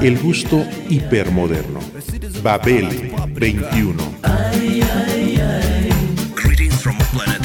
El gusto hipermoderno. Babel 21. Greetings from planet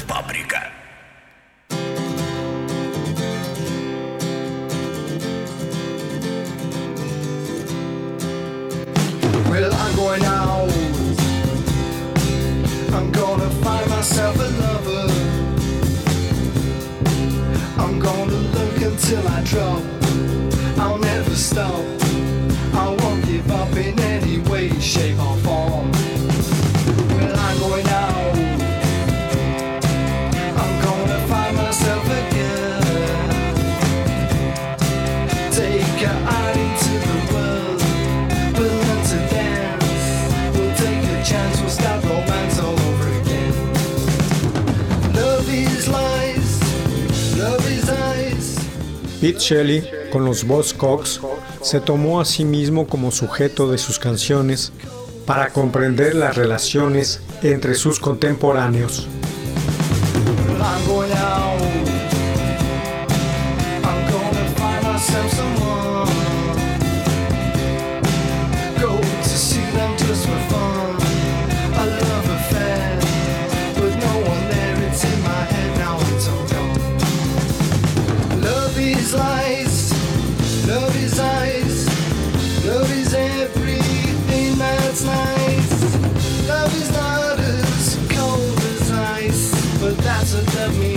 Pete Shelley, con los Buzzcocks, se tomó a sí mismo como sujeto de sus canciones para comprender las relaciones entre sus contemporáneos. doesn't love me.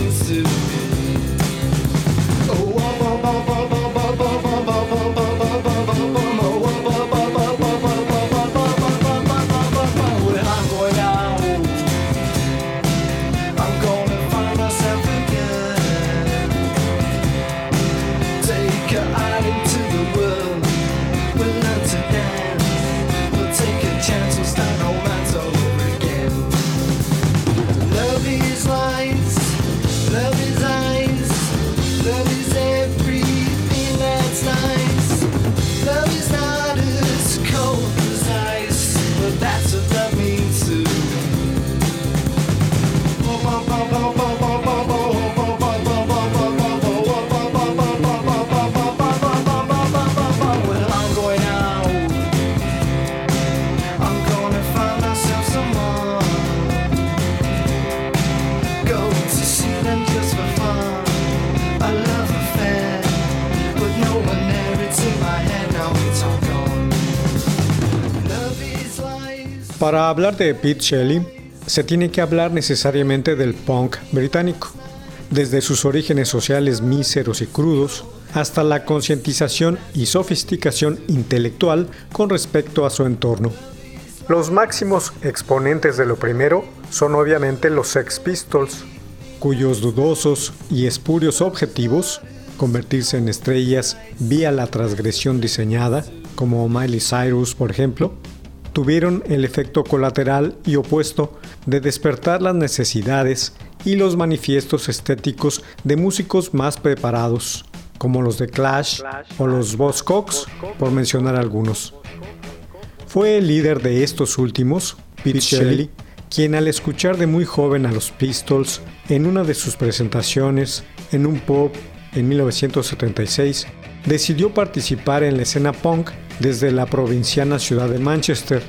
Para hablar de Pete Shelley, se tiene que hablar necesariamente del punk británico, desde sus orígenes sociales míseros y crudos, hasta la concientización y sofisticación intelectual con respecto a su entorno. Los máximos exponentes de lo primero son obviamente los Sex Pistols, cuyos dudosos y espurios objetivos, convertirse en estrellas vía la transgresión diseñada, como Miley Cyrus por ejemplo, tuvieron el efecto colateral y opuesto de despertar las necesidades y los manifiestos estéticos de músicos más preparados, como los de Clash o los Buzzcocks, por mencionar algunos. Fue el líder de estos últimos, Pete Shelley, quien al escuchar de muy joven a los Pistols en una de sus presentaciones en un pub en 1976, decidió participar en la escena punk desde la provinciana ciudad de Manchester,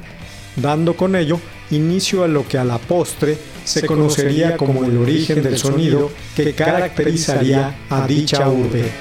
dando con ello inicio a lo que a la postre se conocería como el origen del sonido que caracterizaría a dicha urbe.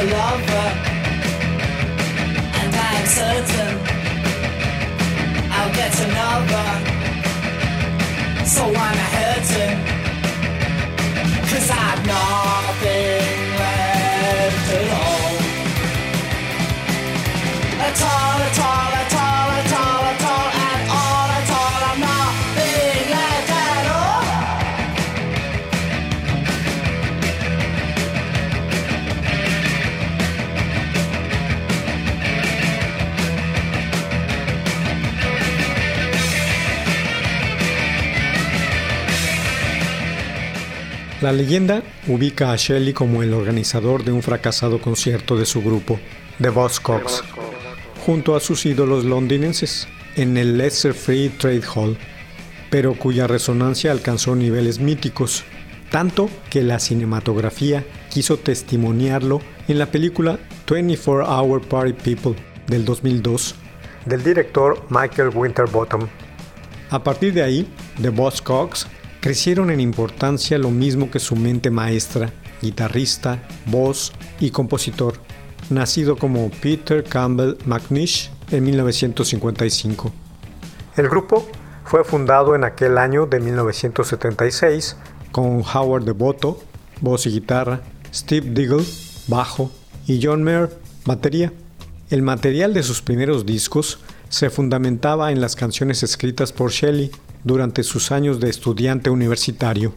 A lover, and I am certain I'll get another. So I'm hurting, cause I've nothing left at all. At all, at all, at all, La leyenda ubica a Shelley como el organizador de un fracasado concierto de su grupo, The Buzzcocks, junto a sus ídolos londinenses, en el Leicester Free Trade Hall, pero cuya resonancia alcanzó niveles míticos, tanto que la cinematografía quiso testimoniarlo en la película 24 Hour Party People del 2002, del director Michael Winterbottom. A partir de ahí, The Buzzcocks crecieron en importancia lo mismo que su mente maestra, guitarrista, voz y compositor, nacido como Peter Campbell McNish en 1955. El grupo fue fundado en aquel año de 1976 con Howard Devoto, voz y guitarra, Steve Diggle, bajo y John Mayer, batería. El material de sus primeros discos se fundamentaba en las canciones escritas por Shelley durante sus años de estudiante universitario.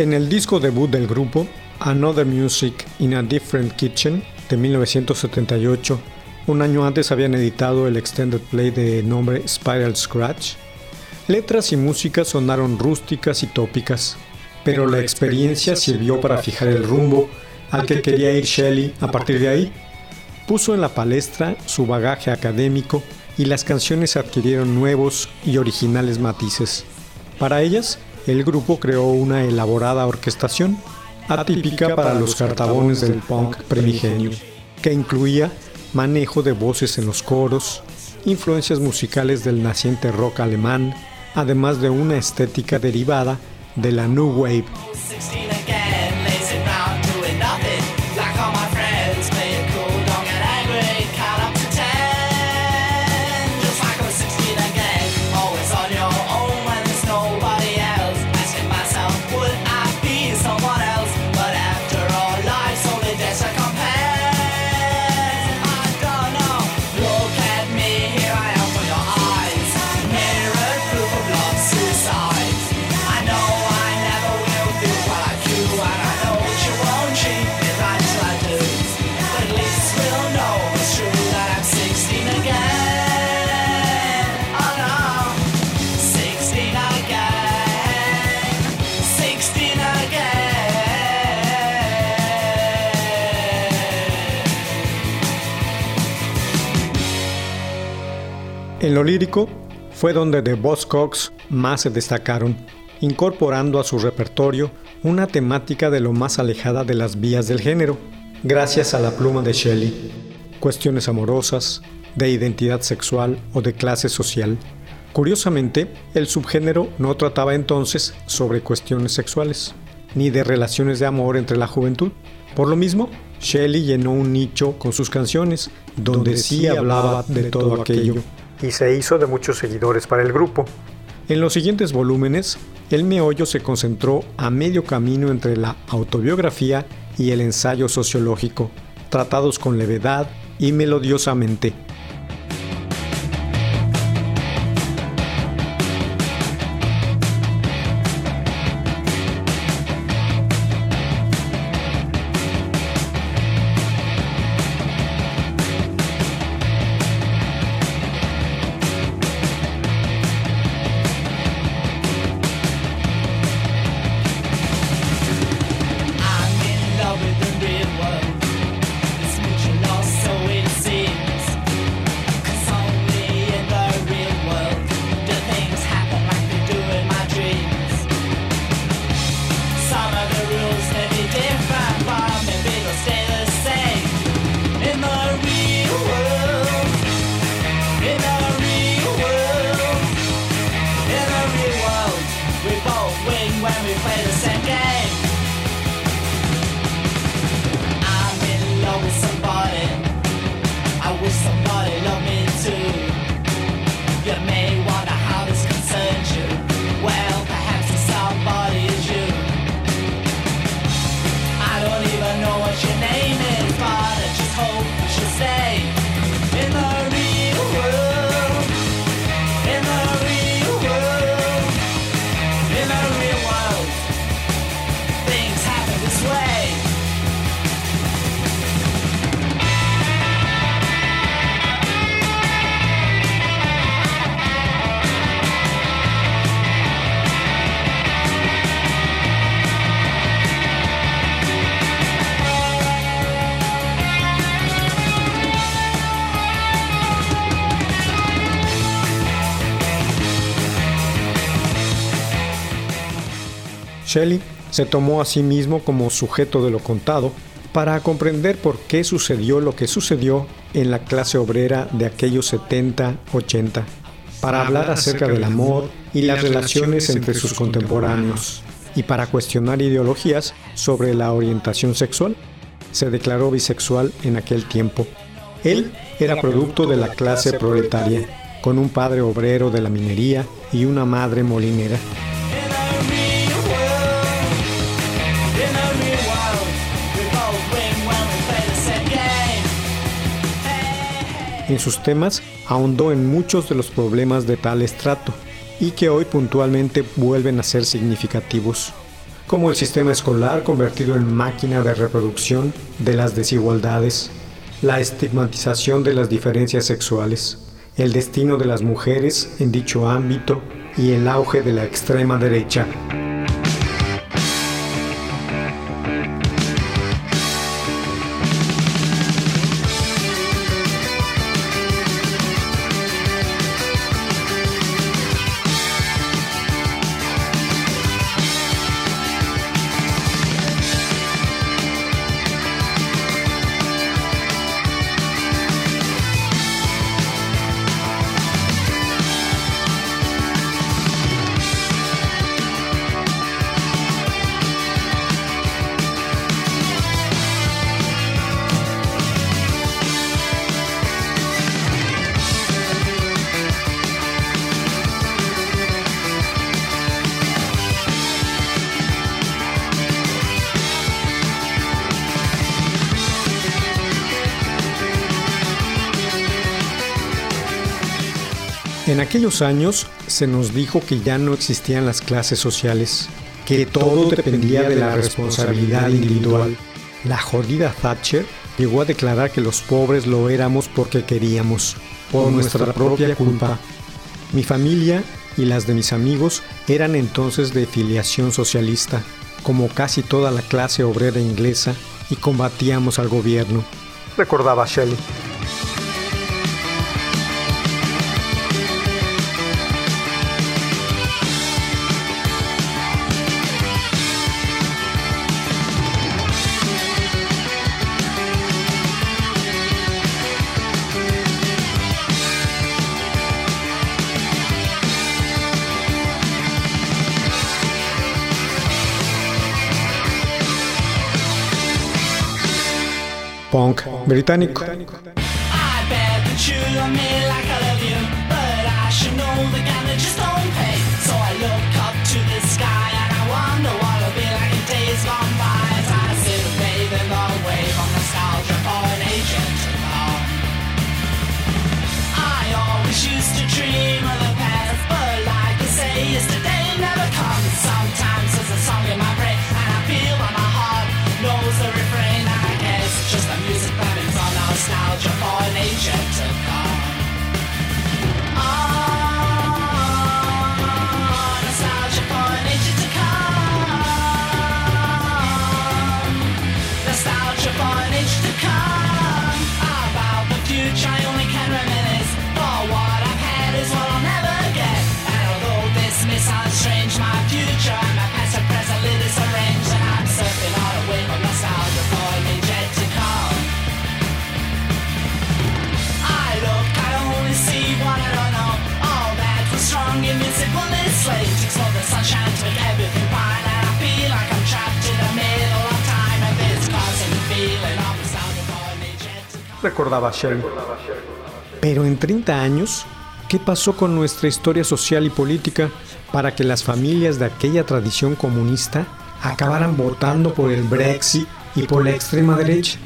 En el disco debut del grupo, Another Music in a Different Kitchen, de 1978, un año antes habían editado el extended play de nombre Spiral Scratch. Letras y música sonaron rústicas y tópicas, pero la experiencia sirvió para fijar el rumbo al que quería ir Shelley a partir de ahí. Puso en la palestra su bagaje académico y las canciones adquirieron nuevos y originales matices. Para ellas, el grupo creó una elaborada orquestación, atípica para los cartabones del punk primigenio, que incluía manejo de voces en los coros, influencias musicales del naciente rock alemán, además de una estética derivada de la New Wave. En lo lírico fue donde The Buzzcocks más se destacaron, incorporando a su repertorio una temática de lo más alejada de las vías del género, gracias a la pluma de Shelley. Cuestiones amorosas, de identidad sexual o de clase social. Curiosamente, el subgénero no trataba entonces sobre cuestiones sexuales, ni de relaciones de amor entre la juventud. Por lo mismo, Shelley llenó un nicho con sus canciones, donde sí hablaba de todo aquello, y se hizo de muchos seguidores para el grupo. En los siguientes volúmenes, el meollo se concentró a medio camino entre la autobiografía y el ensayo sociológico, tratados con levedad y melodiosamente. Shelley se tomó a sí mismo como sujeto de lo contado para comprender por qué sucedió lo que sucedió en la clase obrera de aquellos 70-80, para hablar acerca del amor y las relaciones entre sus contemporáneos, y para cuestionar ideologías sobre la orientación sexual. Se declaró bisexual en aquel tiempo. Él era producto de la clase proletaria, con un padre obrero de la minería y una madre molinera. En sus temas ahondó en muchos de los problemas de tal estrato y que hoy puntualmente vuelven a ser significativos, como el sistema escolar convertido en máquina de reproducción de las desigualdades, la estigmatización de las diferencias sexuales, el destino de las mujeres en dicho ámbito y el auge de la extrema derecha. Aquellos años se nos dijo que ya no existían las clases sociales, que todo dependía de la responsabilidad individual. La jodida Thatcher llegó a declarar que los pobres lo éramos porque queríamos, por nuestra propia culpa. Mi familia y las de mis amigos eran entonces de filiación socialista, como casi toda la clase obrera inglesa, y combatíamos al gobierno. Recordaba Shelley. Punk británico. Recordaba Shelley. Pero en 30 años, ¿qué pasó con nuestra historia social y política para que las familias de aquella tradición comunista acabaran votando por el Brexit y por la extrema derecha?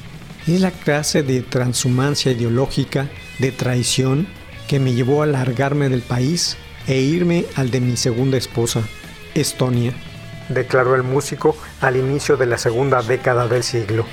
Es la clase de transhumancia ideológica, de traición, que me llevó a largarme del país e irme al de mi segunda esposa, Estonia, declaró el músico al inicio de la segunda década del siglo.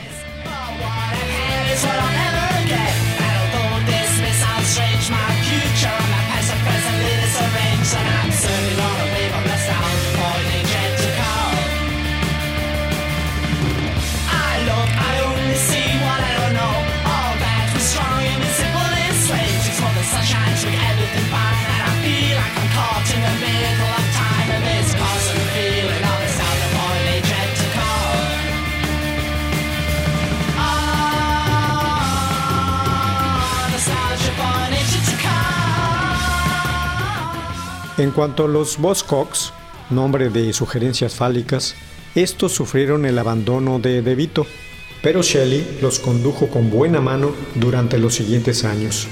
En cuanto a los Buzzcocks, nombre de sugerencias fálicas, estos sufrieron el abandono de De Vito, pero Shelley los condujo con buena mano durante los siguientes años,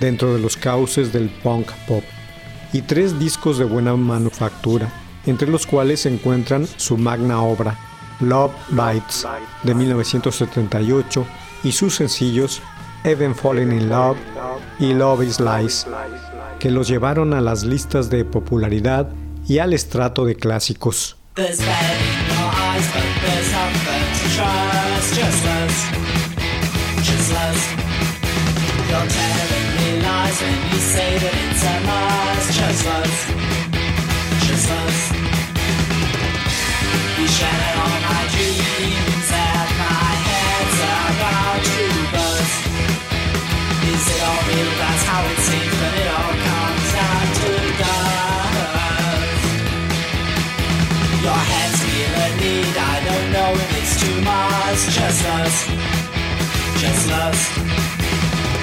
dentro de los cauces del punk pop, y tres discos de buena manufactura, entre los cuales se encuentran su magna obra, Love Bites, de 1978, y sus sencillos Even Fallen in Love y Love is Lies, que los llevaron a las listas de popularidad y al estrato de clásicos. Eyes, but there's nothing much. Just us, just us.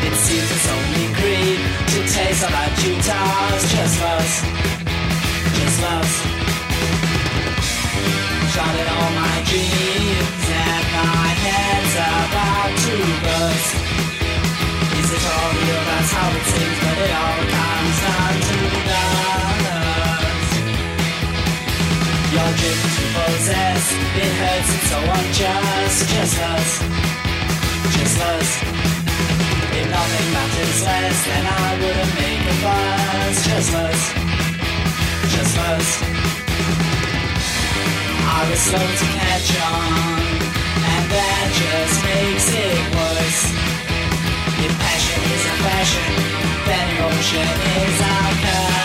It seems it's only greed to taste of our Utahs. Just us, just us. Shot at all my dreams and my head's about to burst. Is it all real? That's how it seems, but it all comes down to possess, it hurts, it's so unjust. Just us, just us. If nothing matters less, then I wouldn't make a fuss. Just just us, just us. I was slow to catch on, and that just makes it worse. If passion is a fashion, then emotion is our curse.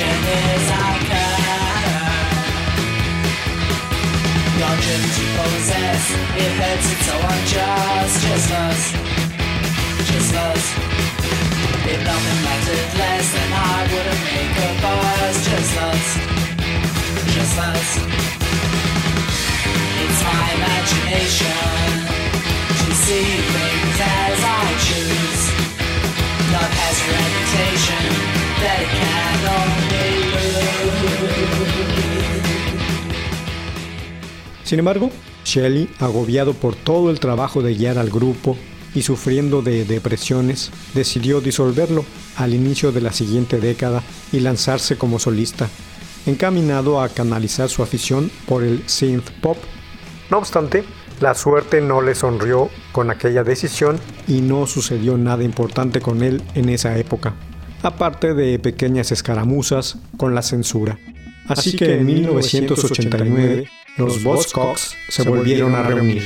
Is our to possess, it hurts, it's so unjust. Just us, just us. If nothing mattered less, then I wouldn't make a buzz. Just us, just us. It's my imagination to see things as I choose. Has Sin embargo, Shelley, agobiado por todo el trabajo de guiar al grupo y sufriendo de depresiones, decidió disolverlo al inicio de la siguiente década y lanzarse como solista, encaminado a canalizar su afición por el synth pop. No obstante, la suerte no le sonrió con aquella decisión y no sucedió nada importante con él en esa época, aparte de pequeñas escaramuzas con la censura. Así, que en 1989 los Buzzcocks se volvieron a reunir.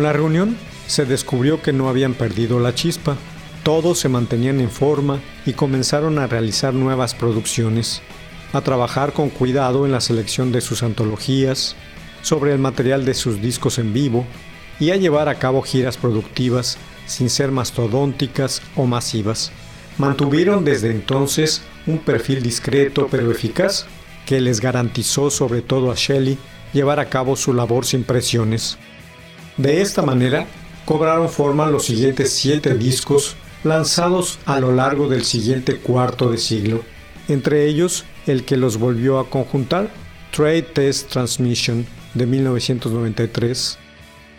Con la reunión se descubrió que no habían perdido la chispa, todos se mantenían en forma y comenzaron a realizar nuevas producciones, a trabajar con cuidado en la selección de sus antologías, sobre el material de sus discos en vivo y a llevar a cabo giras productivas sin ser mastodónticas o masivas. Mantuvieron desde entonces un perfil discreto pero eficaz que les garantizó sobre todo a Shelley llevar a cabo su labor sin presiones. De esta manera, cobraron forma los siguientes siete discos lanzados a lo largo del siguiente cuarto de siglo, entre ellos el que los volvió a conjuntar, Trade Test Transmission de 1993,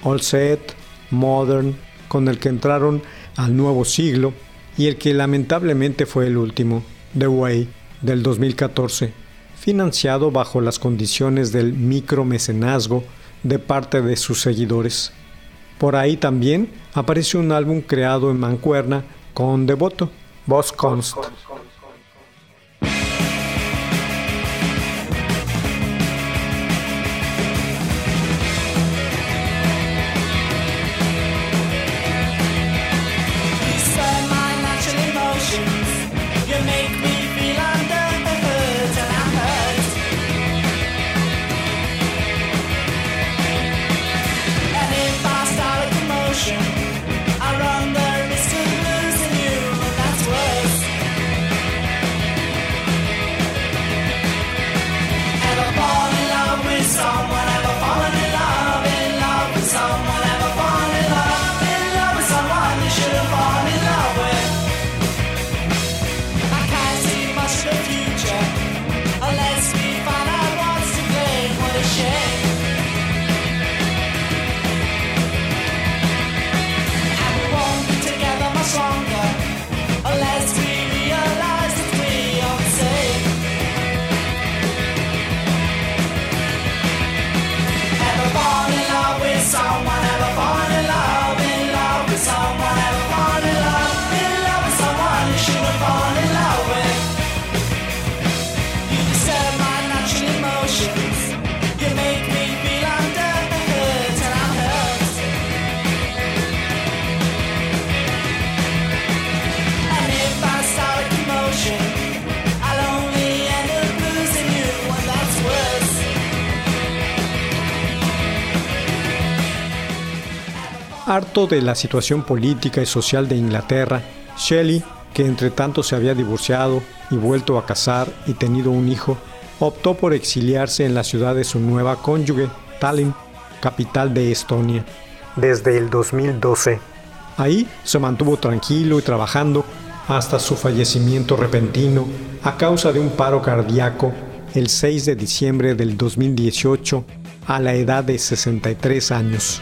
All Set, Modern, con el que entraron al nuevo siglo, y el que lamentablemente fue el último, The Way, del 2014, financiado bajo las condiciones del micromecenazgo de parte de sus seguidores. Por ahí también aparece un álbum creado en Mancuerna con Devoto, Boss Const. Harto de la situación política y social de Inglaterra, Shelley, que entre tanto se había divorciado y vuelto a casar y tenido un hijo, optó por exiliarse en la ciudad de su nueva cónyuge, Tallinn, capital de Estonia, desde el 2012. Ahí se mantuvo tranquilo y trabajando hasta su fallecimiento repentino a causa de un paro cardíaco el 6 de diciembre del 2018 a la edad de 63 años.